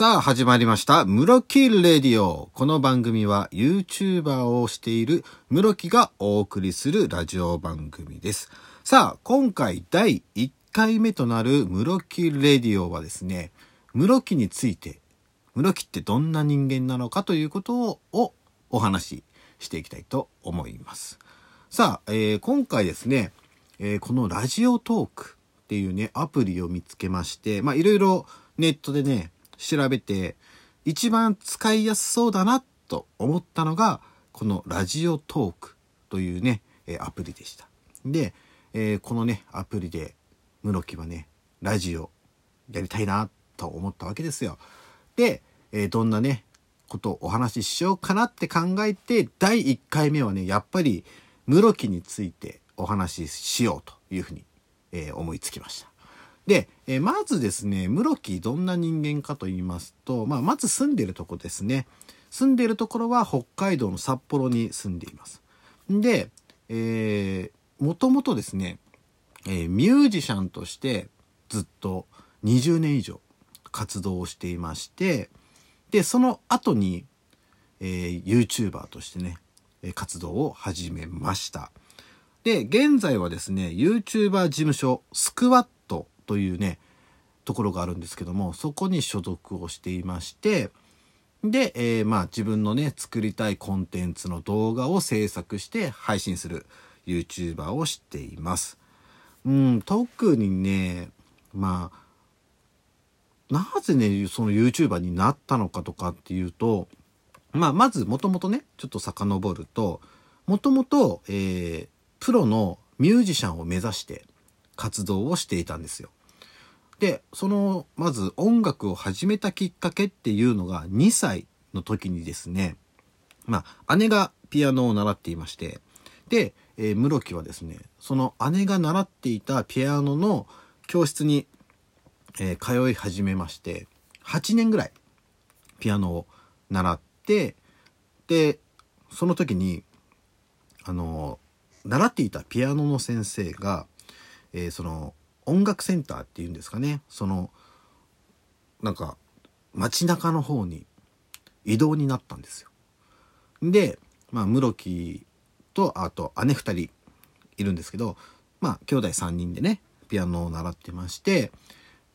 さあ、始まりました。ムロキレディオ。この番組は YouTuber をしているムロキがお送りするラジオ番組です。さあ、今回第1回目となるムロキレディオはですね、ムロキについて、ムロキってどんな人間なのかということををお話ししていきたいと思います。さあ、えー今回ですね、えーこのラジオトークっていうね、アプリを見つけまして、まあいろいろネットでね、調べて、一番使いやすそうだなと思ったのが、このラジオトークというね、アプリでした。で、えーこのね、アプリで、室木はね、ラジオやりたいなと思ったわけですよ。で、えーどんなね、ことをお話ししようかなって考えて、第1回目はね、やっぱり、室木についてお話ししようというふうに、えー思いつきました。で、えーまずですね、室木どんな人間かと言いますと、まあ、まず住んでるとこですね。住んでるところは北海道の札幌に住んでいます。で、えー、もともとですね、えーミュージシャンとしてずっと20年以上活動をしていまして、で、その後に、えー YouTuber としてね、活動を始めました。で、現在はですね、YouTuber 事務所スクワットというね、ところがあるんですけども、そこに所属をしていまして、で、えーまあ自分のね、作りたいコンテンツの動画を制作して配信する YouTuber をしています。うん、特にね、まあ、なぜね、その YouTuber になったのかとかっていうと、まあ、まずもともとね、ちょっと遡ると、もともと、えプロのミュージシャンを目指して活動をしていたんですよ。で、その、まず音楽を始めたきっかけっていうのが2歳の時にですね、まあ、姉がピアノを習っていまして、で、えー室木はですね、その姉が習っていたピアノの教室に、えー通い始めまして、8年ぐらいピアノを習って、で、その時に、あの、習っていたピアノの先生が、えーその、音楽センターっていうんですかね、その、なんか、街中の方に移動になったんですよ。で、まあ、室木と、あと姉二人いるんですけど、まあ、兄弟三人でね、ピアノを習ってまして、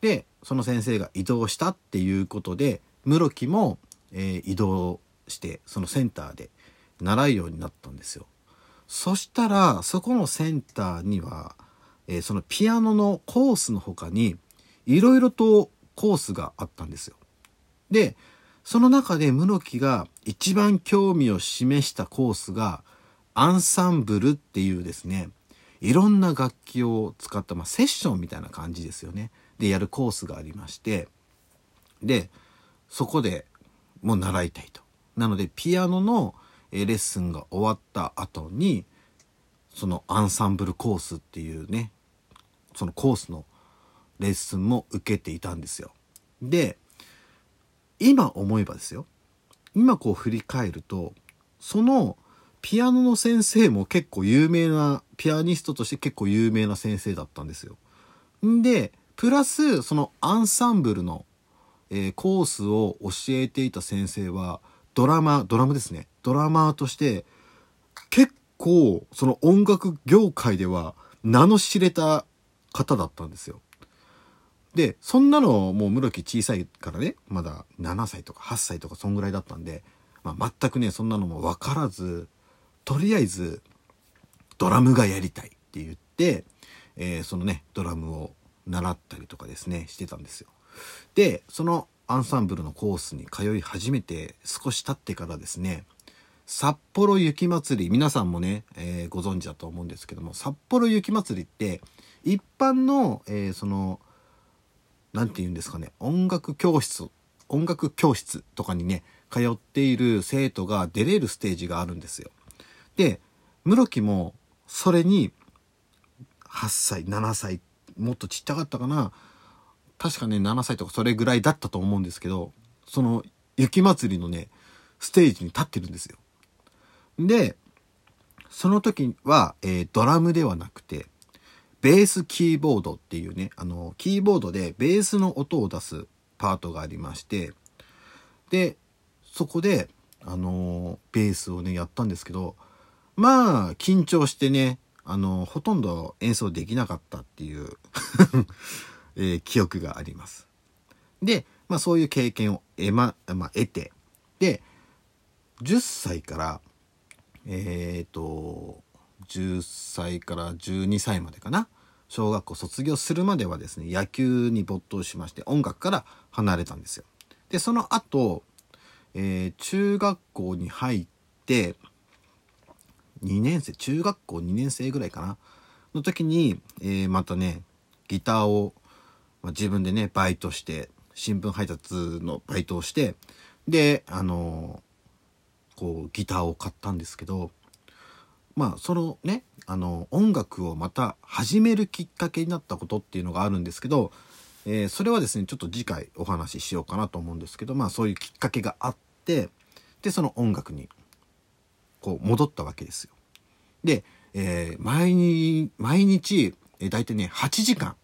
で、その先生が移動したっていうことで、室木も、えー移動して、そのセンターで習うようになったんですよ。そしたら、そこのセンターには、えーそのピアノのコースの他に、いろいろとコースがあったんですよ。で、その中で室木が一番興味を示したコースが、アンサンブルっていうですね、いろんな楽器を使った、まあ、セッションみたいな感じですよね。で、やるコースがありまして、で、そこでもう習いたいと。なので、ピアノのレッスンが終わった後に、そのアンサンブルコースっていうね、そのコースのレッスンも受けていたんですよ。で、今思えばですよ。今こう振り返ると、そのピアノの先生も結構有名な、ピアニストとして結構有名な先生だったんですよ。で、プラスそのアンサンブルの、えーコースを教えていた先生は、ドラマ、ドラムですね。ドラマーとして、結構その音楽業界では名の知れた方だったんですよ。で、そんなのもう室木小さいからね、まだ7歳とか8歳とかそんぐらいだったんで、まあ、全くね、そんなのも分からず、とりあえずドラムがやりたいって言って、えーそのね、ドラムを習ったりとかですね、してたんですよ。で、そのアンサンブルのコースに通い始めて少し経ってからですね、札幌雪まつり、皆さんもね、えーご存知だと思うんですけども、札幌雪まつりって、一般の、えーその、なんて言うんですかね、音楽教室、音楽教室とかにね、通っている生徒が出れるステージがあるんですよ。で、室木も、それに、8歳、7歳、もっとちっちゃかったかな。確かね、7歳とかそれぐらいだったと思うんですけど、その雪祭りのね、ステージに立ってるんですよ。で、その時は、えードラムではなくて、ベースキーボードっていうね、あの、キーボードでベースの音を出すパートがありまして、でそこであのベースをねやったんですけどまあ緊張してねあのほとんど演奏できなかったっていう えー、記憶があります。で、まあ、そういう経験を得,、ままあ、得てで10歳からえっ、ー、と10歳から12歳までかな小学校卒業するまではですね野球に没頭しまして音楽から離れたんですよ。でその後、えー、中学校に入って2年生中学校2年生ぐらいかなの時に、えー、またねギターを、まあ、自分でねバイトして新聞配達のバイトをしてであの、こうギターを買ったんですけどまあそのねあの音楽をまた始めるきっかけになったことっていうのがあるんですけど、えー、それはですねちょっと次回お話ししようかなと思うんですけどまあそういうきっかけがあってでその音楽にこう戻ったわけですよ。で、えー、毎日毎日、え、大体ね8時間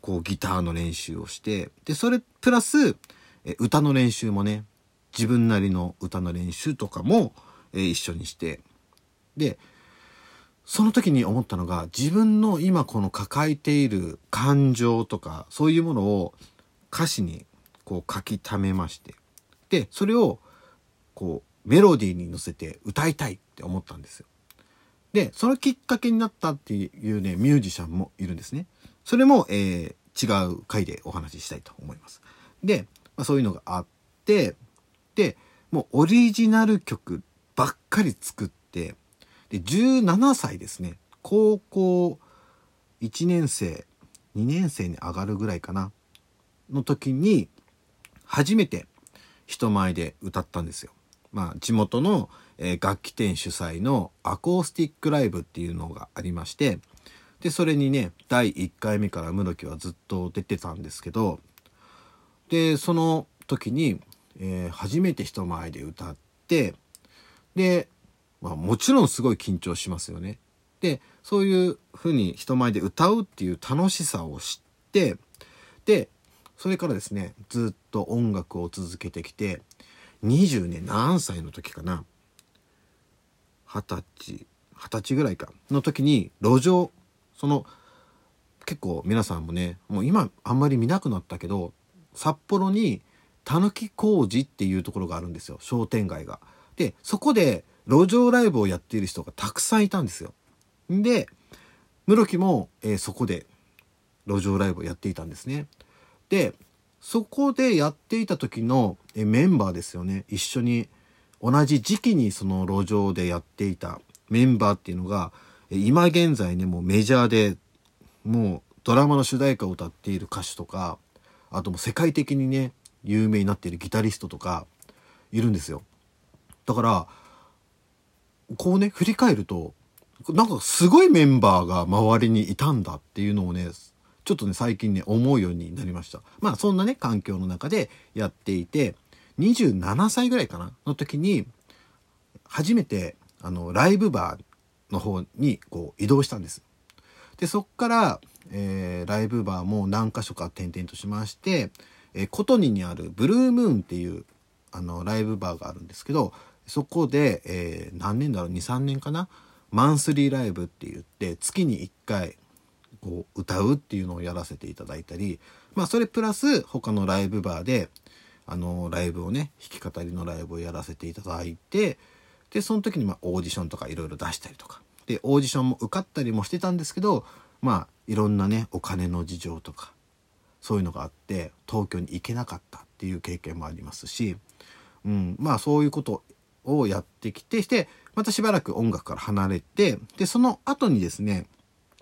こうギターの練習をしてでそれプラス、え歌の練習もね自分なりの歌の練習とかも、え一緒にしてでその時に思ったのが自分の今この抱えている感情とかそういうものを歌詞にこう書き溜めましてでそれをこうメロディーに乗せて歌いたいって思ったんですよ。でそのきっかけになったっていうねミュージシャンもいるんですね。それも、えー、違う回でお話ししたいと思います。で、まあ、そういうのがあって、で、もうオリジナル曲ばっかり作って、で、17歳ですね。高校1年生、2年生に上がるぐらいかな。の時に、初めて人前で歌ったんですよ。まあ、地元の、え、楽器店主催のアコースティックライブっていうのがありまして、でそれにね第1回目から室木はずっと出てたんですけどでその時に、えー、初めて人前で歌ってで、まあ、もちろんすごい緊張しますよね。でそういうふうに人前で歌うっていう楽しさを知ってでそれからですねずっと音楽を続けてきて20年何歳の時かな二十歳二十歳ぐらいかの時に路上その結構皆さんもねもう今あんまり見なくなったけど札幌にたぬき工事っていうところがあるんですよ商店街が。でそこで路上ライブをやっている人がたくさんいたんですよ。で室木も、えー、そこで路上ライブをやっていたんですね。でそこでやっていた時の、えメンバーですよね一緒に同じ時期にその路上でやっていたメンバーっていうのが今現在ねもうメジャーでもうドラマの主題歌を歌っている歌手とかあともう世界的にね有名になっているギタリストとかいるんですよだからこうね振り返るとなんかすごいメンバーが周りにいたんだっていうのをねちょっとね最近ね思うようになりましたまあそんなね環境の中でやっていて27歳ぐらいかなの時に初めてあのライブバーの方にこう移動したんです。でそっから、えー、ライブバーも何箇所か転々としまして、えー、コトニにあるブルームーンっていうあのライブバーがあるんですけどそこで、えー、何年だろう？23年かな？マンスリーライブって言って月に1回こう歌うっていうのをやらせていただいたりまあそれプラス他のライブバーであのライブをね弾き語りのライブをやらせていただいてでその時にまオーディションとかいろいろ出したりとか。でオーディションも受かったりもしてたんですけどまあいろんなねお金の事情とかそういうのがあって東京に行けなかったっていう経験もありますし、うん、まあそういうことをやってきてしてまたしばらく音楽から離れてでその後にですね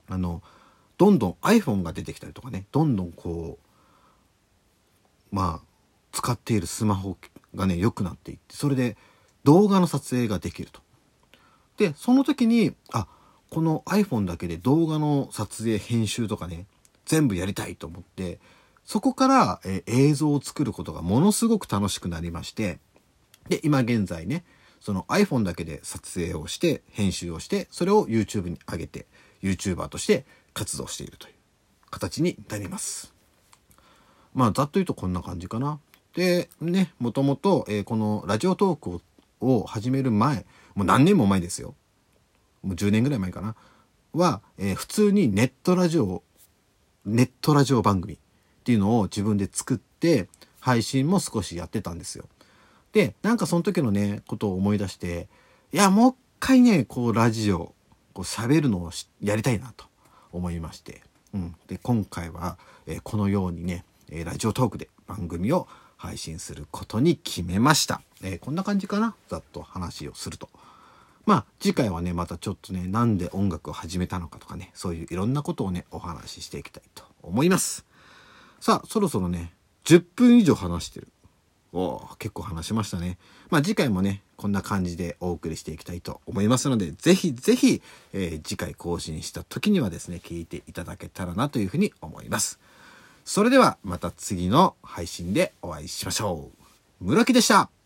あのどんどん iPhone が出てきたりとかねどんどんこうまあ使っているスマホがね良くなっていってそれで動画の撮影ができると。でその時にあこの iPhone だけで動画の撮影編集とかね全部やりたいと思ってそこから、え映像を作ることがものすごく楽しくなりましてで今現在ねその iPhone だけで撮影をして編集をしてそれを YouTube に上げて YouTuber として活動しているという形になります。まあざっと言うとこんな感じかな。で、ね、もともと、えーこのラジオトークを始める前、もう何年も前ですよ。もう10年ぐらい前かな。は、えー普通にネットラジオ、ネットラジオ番組っていうのを自分で作って、配信も少しやってたんですよ。で、なんかその時のね、ことを思い出して、いや、もう一回ね、こう、ラジオ、こう、喋るのをやりたいなと思いまして。うん。で、今回は、えーこのようにね、えーラジオトークで番組を配信することに決めました。えーこんな感じかな？ざっと話をすると。まあ、次回はね、またちょっとね、なんで音楽を始めたのかとかね、そういういろんなことをね、お話ししていきたいと思います。さあ、そろそろね、10分以上話してる。お結構話しましたね。まあ次回もね、こんな感じでお送りしていきたいと思いますので、ぜひぜひ、えー次回更新した時にはですね、聞いていただけたらなというふうに思います。それではまた次の配信でお会いしましょう。室木でした。